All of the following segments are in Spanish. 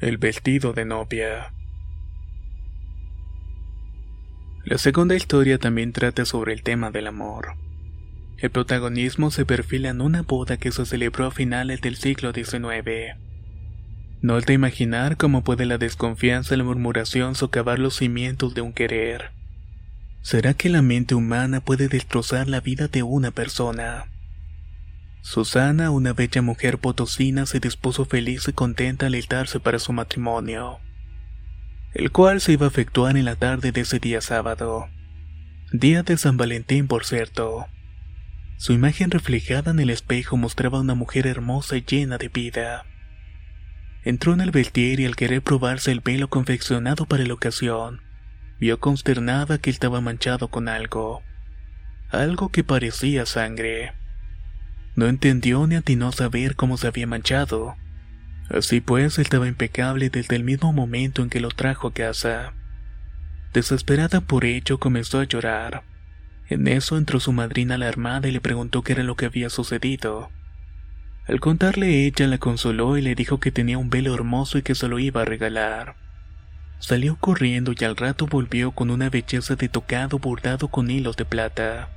El vestido de novia. La segunda historia también trata sobre el tema del amor. El protagonismo se perfila en una boda que se celebró a finales del siglo XIX. No es de imaginar cómo puede la desconfianza y la murmuración socavar los cimientos de un querer. ¿Será que la mente humana puede destrozar la vida de una persona? Susana, una bella mujer potosina, se dispuso feliz y contenta a alistarse para su matrimonio, el cual se iba a efectuar en la tarde de ese día sábado, día de San Valentín por cierto. Su imagen reflejada en el espejo mostraba una mujer hermosa y llena de vida. Entró en el vestir y al querer probarse el velo confeccionado para la ocasión, vio consternada que estaba manchado con algo, algo que parecía sangre. No entendió ni atinó a saber cómo se había manchado. Así pues, estaba impecable desde el mismo momento en que lo trajo a casa. Desesperada por ello, comenzó a llorar. En eso entró su madrina alarmada y le preguntó qué era lo que había sucedido. Al contarle ella la consoló y le dijo que tenía un velo hermoso y que se lo iba a regalar. Salió corriendo y al rato volvió con una belleza de tocado bordado con hilos de plata.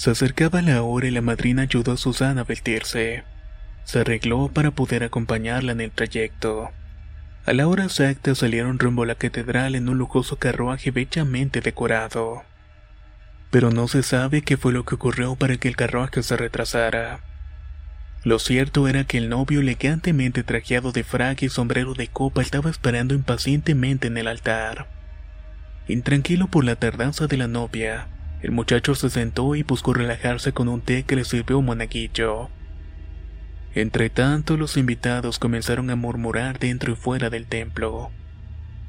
Se acercaba la hora y la madrina ayudó a Susana a vestirse. Se arregló para poder acompañarla en el trayecto. A la hora exacta salieron rumbo a la catedral en un lujoso carruaje bellamente decorado. Pero no se sabe qué fue lo que ocurrió para que el carruaje se retrasara. Lo cierto era que el novio elegantemente trajeado de frac y sombrero de copa estaba esperando impacientemente en el altar. Intranquilo por la tardanza de la novia, el muchacho se sentó y buscó relajarse con un té que le sirvió un monaguillo. Entre tanto, los invitados comenzaron a murmurar dentro y fuera del templo.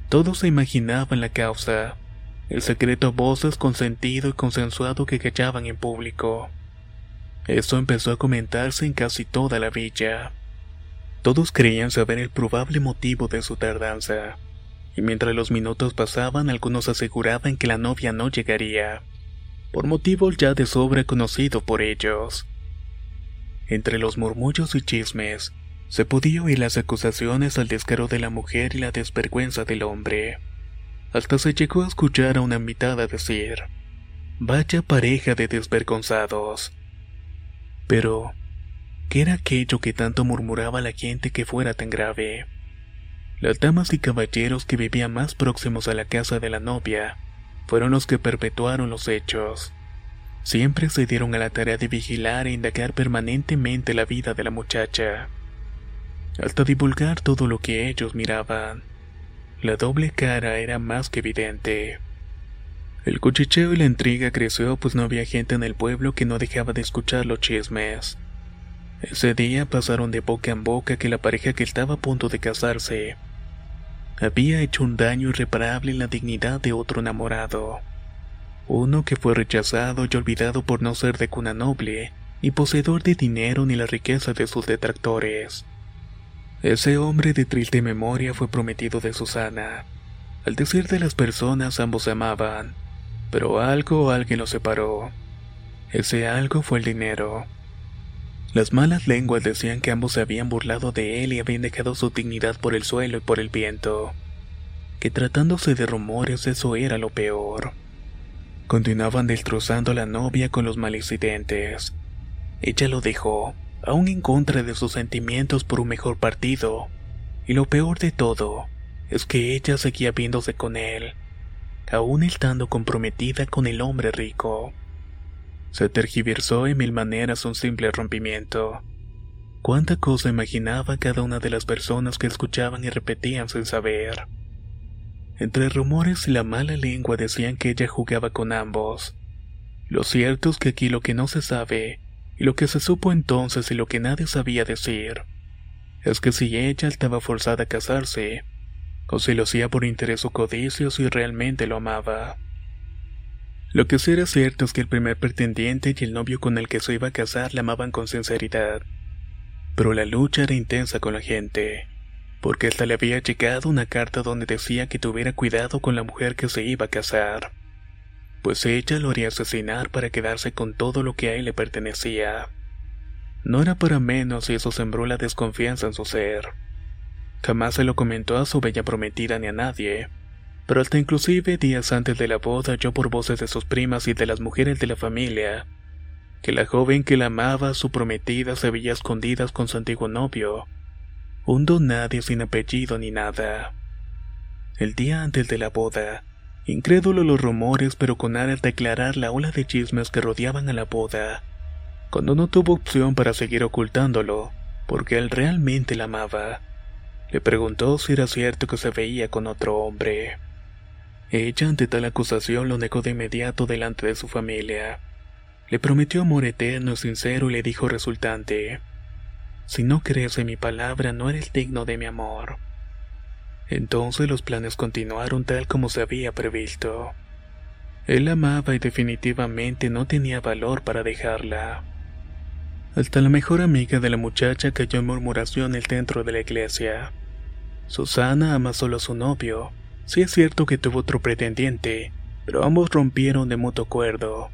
Todos se imaginaban la causa, el secreto a voces consentido y consensuado que callaban en público. Esto empezó a comentarse en casi toda la villa. Todos creían saber el probable motivo de su tardanza, y mientras los minutos pasaban algunos aseguraban que la novia no llegaría por motivos ya de sobra conocido por ellos. Entre los murmullos y chismes, se podía oír las acusaciones al descaro de la mujer y la desvergüenza del hombre. Hasta se llegó a escuchar a una invitada decir, Vaya pareja de desvergonzados. Pero, ¿qué era aquello que tanto murmuraba la gente que fuera tan grave? Las damas y caballeros que vivían más próximos a la casa de la novia fueron los que perpetuaron los hechos. Siempre se dieron a la tarea de vigilar e indagar permanentemente la vida de la muchacha, hasta divulgar todo lo que ellos miraban. La doble cara era más que evidente. El cuchicheo y la intriga creció pues no había gente en el pueblo que no dejaba de escuchar los chismes. Ese día pasaron de boca en boca que la pareja que estaba a punto de casarse había hecho un daño irreparable en la dignidad de otro enamorado. Uno que fue rechazado y olvidado por no ser de cuna noble, ni poseedor de dinero ni la riqueza de sus detractores. Ese hombre de triste memoria fue prometido de Susana. Al decir de las personas ambos se amaban, Pero algo o alguien los separó. Ese algo fue el dinero. Las malas lenguas decían que ambos se habían burlado de él y habían dejado su dignidad por el suelo y por el viento. Que tratándose de rumores eso era lo peor. Continuaban destrozando a la novia con los malincidentes. Ella lo dejó, aún en contra de sus sentimientos por un mejor partido. Y lo peor de todo es que ella seguía viéndose con él, aún estando comprometida con el hombre rico. Se tergiversó en mil maneras un simple rompimiento. Cuánta cosa imaginaba cada una de las personas que escuchaban y repetían sin saber. Entre rumores y la mala lengua decían que ella jugaba con ambos. Lo cierto es que aquí lo que no se sabe, y lo que se supo entonces y lo que nadie sabía decir, es que si ella estaba forzada a casarse, o si lo hacía por interés o codicio si realmente lo amaba. Lo que sí era cierto es que el primer pretendiente y el novio con el que se iba a casar la amaban con sinceridad. Pero la lucha era intensa con la gente, porque hasta le había llegado una carta donde decía que tuviera cuidado con la mujer que se iba a casar, pues ella lo haría asesinar para quedarse con todo lo que a él le pertenecía. No era para menos y eso sembró la desconfianza en su ser. Jamás se lo comentó a su bella prometida ni a nadie pero hasta inclusive días antes de la boda oyó por voces de sus primas y de las mujeres de la familia, que la joven que la amaba, su prometida, se veía escondidas con su antiguo novio, un don nadie sin apellido ni nada. El día antes de la boda, incrédulo los rumores pero con aras de aclarar la ola de chismes que rodeaban a la boda, cuando no tuvo opción para seguir ocultándolo, porque él realmente la amaba, le preguntó si era cierto que se veía con otro hombre. Ella ante tal acusación lo negó de inmediato delante de su familia. Le prometió amor eterno y sincero y le dijo resultante, Si no crees en mi palabra no eres digno de mi amor. Entonces los planes continuaron tal como se había previsto. Él amaba y definitivamente no tenía valor para dejarla. Hasta la mejor amiga de la muchacha cayó en murmuraciones dentro de la iglesia. Susana ama solo a su novio, Sí es cierto que tuvo otro pretendiente, pero ambos rompieron de mutuo acuerdo,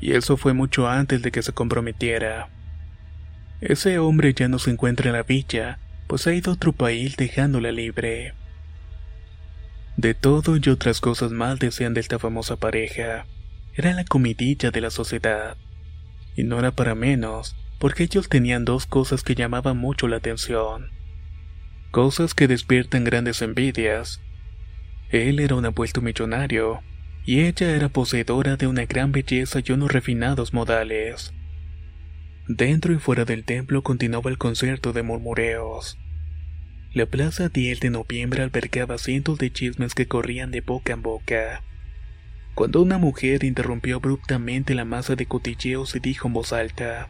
y eso fue mucho antes de que se comprometiera. Ese hombre ya no se encuentra en la villa, pues ha ido a otro país dejándola libre. De todo y otras cosas mal decían de esta famosa pareja. Era la comidilla de la sociedad. Y no era para menos, porque ellos tenían dos cosas que llamaban mucho la atención. Cosas que despiertan grandes envidias, él era un apuesto millonario, y ella era poseedora de una gran belleza y unos refinados modales. Dentro y fuera del templo continuaba el concierto de murmureos. La plaza 10 de noviembre albergaba cientos de chismes que corrían de boca en boca. Cuando una mujer interrumpió abruptamente la masa de cotilleos y dijo en voz alta: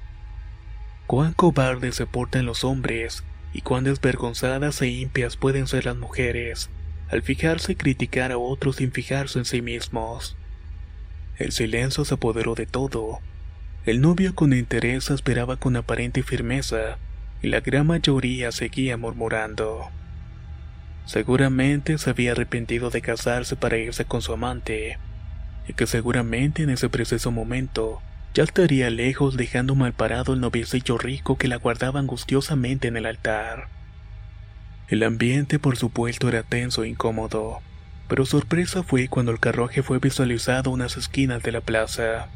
Cuán cobardes se portan los hombres, y cuán desvergonzadas e impias pueden ser las mujeres al fijarse y criticar a otros sin fijarse en sí mismos. El silencio se apoderó de todo. El novio con interés esperaba con aparente firmeza, y la gran mayoría seguía murmurando. Seguramente se había arrepentido de casarse para irse con su amante, y que seguramente en ese preciso momento ya estaría lejos dejando mal parado el noviecillo rico que la guardaba angustiosamente en el altar. El ambiente por supuesto era tenso e incómodo, pero sorpresa fue cuando el carruaje fue visualizado a unas esquinas de la plaza.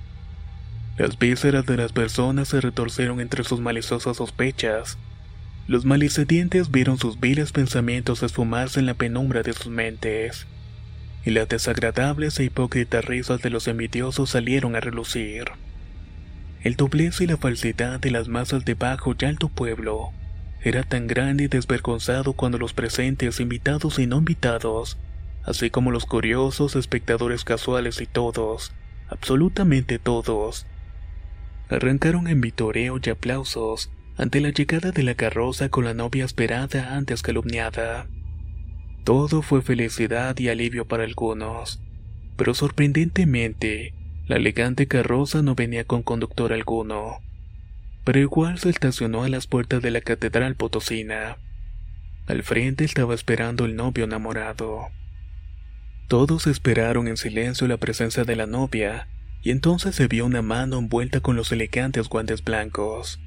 Las vísceras de las personas se retorcieron entre sus maliciosas sospechas. Los malicedientes vieron sus viles pensamientos esfumarse en la penumbra de sus mentes, y las desagradables e hipócritas risas de los envidiosos salieron a relucir. El doblez y la falsedad de las masas de bajo y alto pueblo era tan grande y desvergonzado cuando los presentes, invitados y no invitados, así como los curiosos, espectadores casuales y todos, absolutamente todos, arrancaron en vitoreo y aplausos ante la llegada de la carroza con la novia esperada antes calumniada. Todo fue felicidad y alivio para algunos, pero sorprendentemente, la elegante carroza no venía con conductor alguno pero igual se estacionó a las puertas de la catedral potosina. Al frente estaba esperando el novio enamorado. Todos esperaron en silencio la presencia de la novia, y entonces se vio una mano envuelta con los elegantes guantes blancos.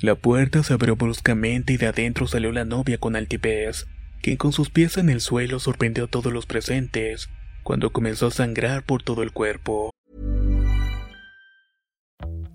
La puerta se abrió bruscamente y de adentro salió la novia con altivez, quien con sus pies en el suelo sorprendió a todos los presentes cuando comenzó a sangrar por todo el cuerpo.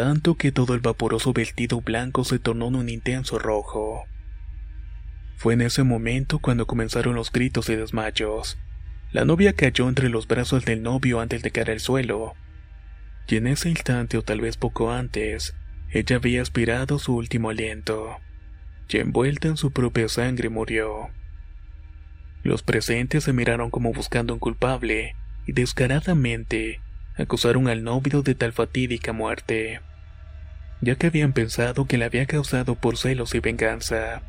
Tanto que todo el vaporoso vestido blanco se tornó en un intenso rojo. Fue en ese momento cuando comenzaron los gritos y desmayos. La novia cayó entre los brazos del novio antes de caer al suelo. Y en ese instante o tal vez poco antes, ella había aspirado su último aliento. Y envuelta en su propia sangre murió. Los presentes se miraron como buscando un culpable y descaradamente acusaron al novio de tal fatídica muerte, ya que habían pensado que la había causado por celos y venganza.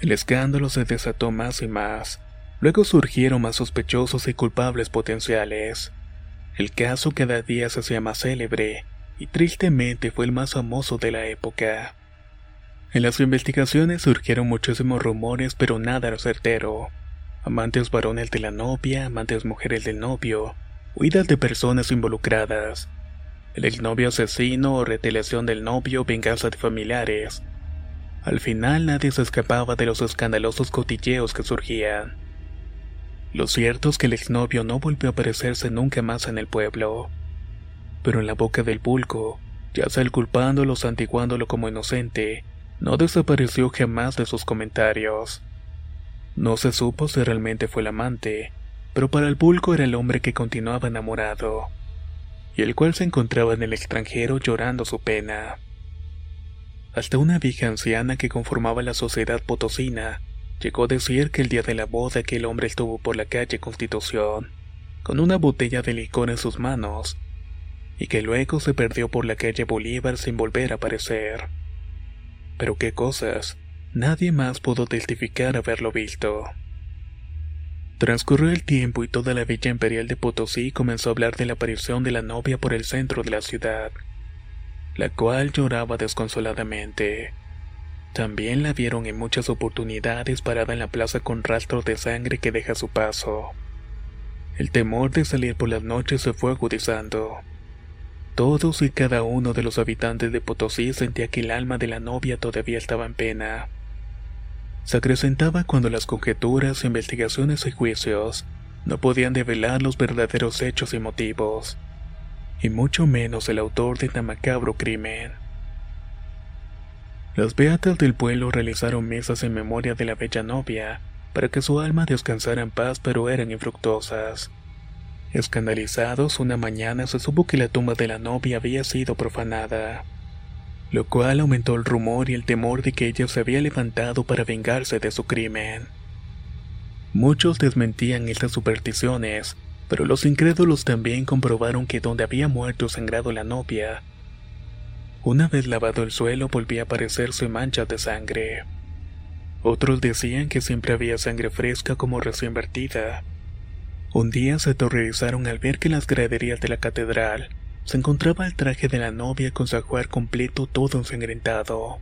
El escándalo se desató más y más Luego surgieron más sospechosos y culpables potenciales. El caso cada día se hacía más célebre, y tristemente fue el más famoso de la época. En las investigaciones surgieron muchísimos rumores, pero nada era certero. Amantes varones de la novia, amantes mujeres del novio, huidas de personas involucradas, el exnovio asesino o retelación del novio, venganza de familiares. Al final nadie se escapaba de los escandalosos cotilleos que surgían. Lo cierto es que el exnovio no volvió a aparecerse nunca más en el pueblo. Pero en la boca del pulco, ya sea el culpándolo o santiguándolo como inocente, no desapareció jamás de sus comentarios. No se supo si realmente fue el amante, pero para el pulco era el hombre que continuaba enamorado, y el cual se encontraba en el extranjero llorando su pena. Hasta una vieja anciana que conformaba la sociedad potosina Llegó a decir que el día de la boda aquel hombre estuvo por la calle Constitución, con una botella de licor en sus manos, y que luego se perdió por la calle Bolívar sin volver a aparecer. Pero qué cosas, nadie más pudo testificar haberlo visto. Transcurrió el tiempo y toda la villa imperial de Potosí comenzó a hablar de la aparición de la novia por el centro de la ciudad, la cual lloraba desconsoladamente. También la vieron en muchas oportunidades parada en la plaza con rastros de sangre que deja su paso. El temor de salir por las noches se fue agudizando. Todos y cada uno de los habitantes de Potosí sentía que el alma de la novia todavía estaba en pena. Se acrecentaba cuando las conjeturas, investigaciones y juicios no podían develar los verdaderos hechos y motivos, y mucho menos el autor de tan macabro crimen. Las beatas del pueblo realizaron mesas en memoria de la bella novia, para que su alma descansara en paz, pero eran infructuosas. Escandalizados, una mañana se supo que la tumba de la novia había sido profanada, lo cual aumentó el rumor y el temor de que ella se había levantado para vengarse de su crimen. Muchos desmentían estas supersticiones, pero los incrédulos también comprobaron que donde había muerto sangrado la novia, una vez lavado el suelo volvía a aparecerse manchas de sangre. Otros decían que siempre había sangre fresca como recién vertida. Un día se aterrorizaron al ver que las graderías de la catedral se encontraba el traje de la novia con su ajuar completo todo ensangrentado.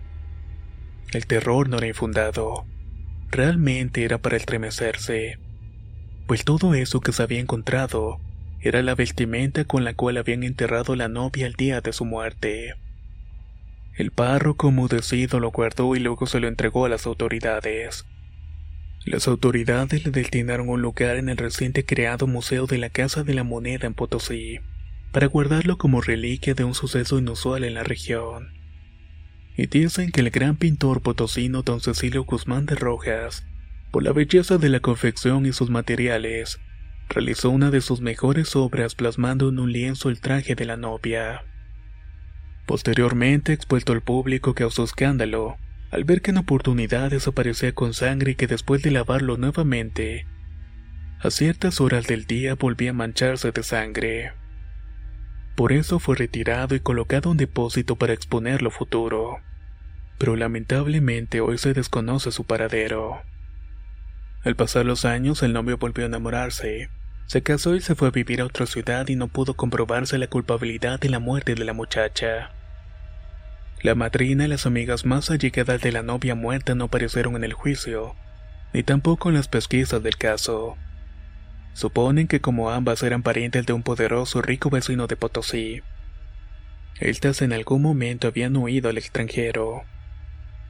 El terror no era infundado. Realmente era para estremecerse. Pues todo eso que se había encontrado era la vestimenta con la cual habían enterrado la novia el día de su muerte. El párroco mudecido lo guardó y luego se lo entregó a las autoridades. Las autoridades le destinaron un lugar en el reciente creado Museo de la Casa de la Moneda en Potosí, para guardarlo como reliquia de un suceso inusual en la región. Y dicen que el gran pintor potosino don Cecilio Guzmán de Rojas, por la belleza de la confección y sus materiales, realizó una de sus mejores obras plasmando en un lienzo el traje de la novia. Posteriormente, expuesto al público, causó escándalo al ver que en oportunidad desaparecía con sangre y que después de lavarlo nuevamente, a ciertas horas del día volvía a mancharse de sangre. Por eso fue retirado y colocado en depósito para exponerlo futuro. Pero lamentablemente hoy se desconoce su paradero. Al pasar los años, el novio volvió a enamorarse. Se casó y se fue a vivir a otra ciudad y no pudo comprobarse la culpabilidad de la muerte de la muchacha. La madrina y las amigas más allegadas de la novia muerta no aparecieron en el juicio, ni tampoco en las pesquisas del caso. Suponen que como ambas eran parientes de un poderoso rico vecino de Potosí, estas en algún momento habían huido al extranjero.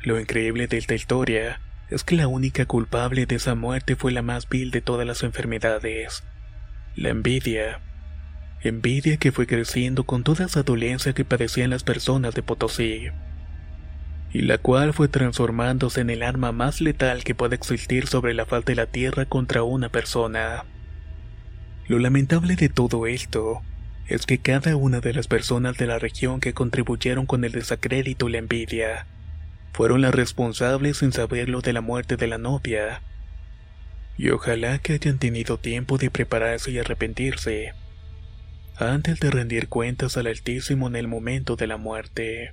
Lo increíble de esta historia es que la única culpable de esa muerte fue la más vil de todas las enfermedades, la envidia. Envidia que fue creciendo con toda esa dolencia que padecían las personas de Potosí, y la cual fue transformándose en el arma más letal que puede existir sobre la faz de la tierra contra una persona. Lo lamentable de todo esto es que cada una de las personas de la región que contribuyeron con el desacrédito y la envidia fueron las responsables sin saberlo de la muerte de la novia. Y ojalá que hayan tenido tiempo de prepararse y arrepentirse antes de rendir cuentas al Altísimo en el momento de la muerte.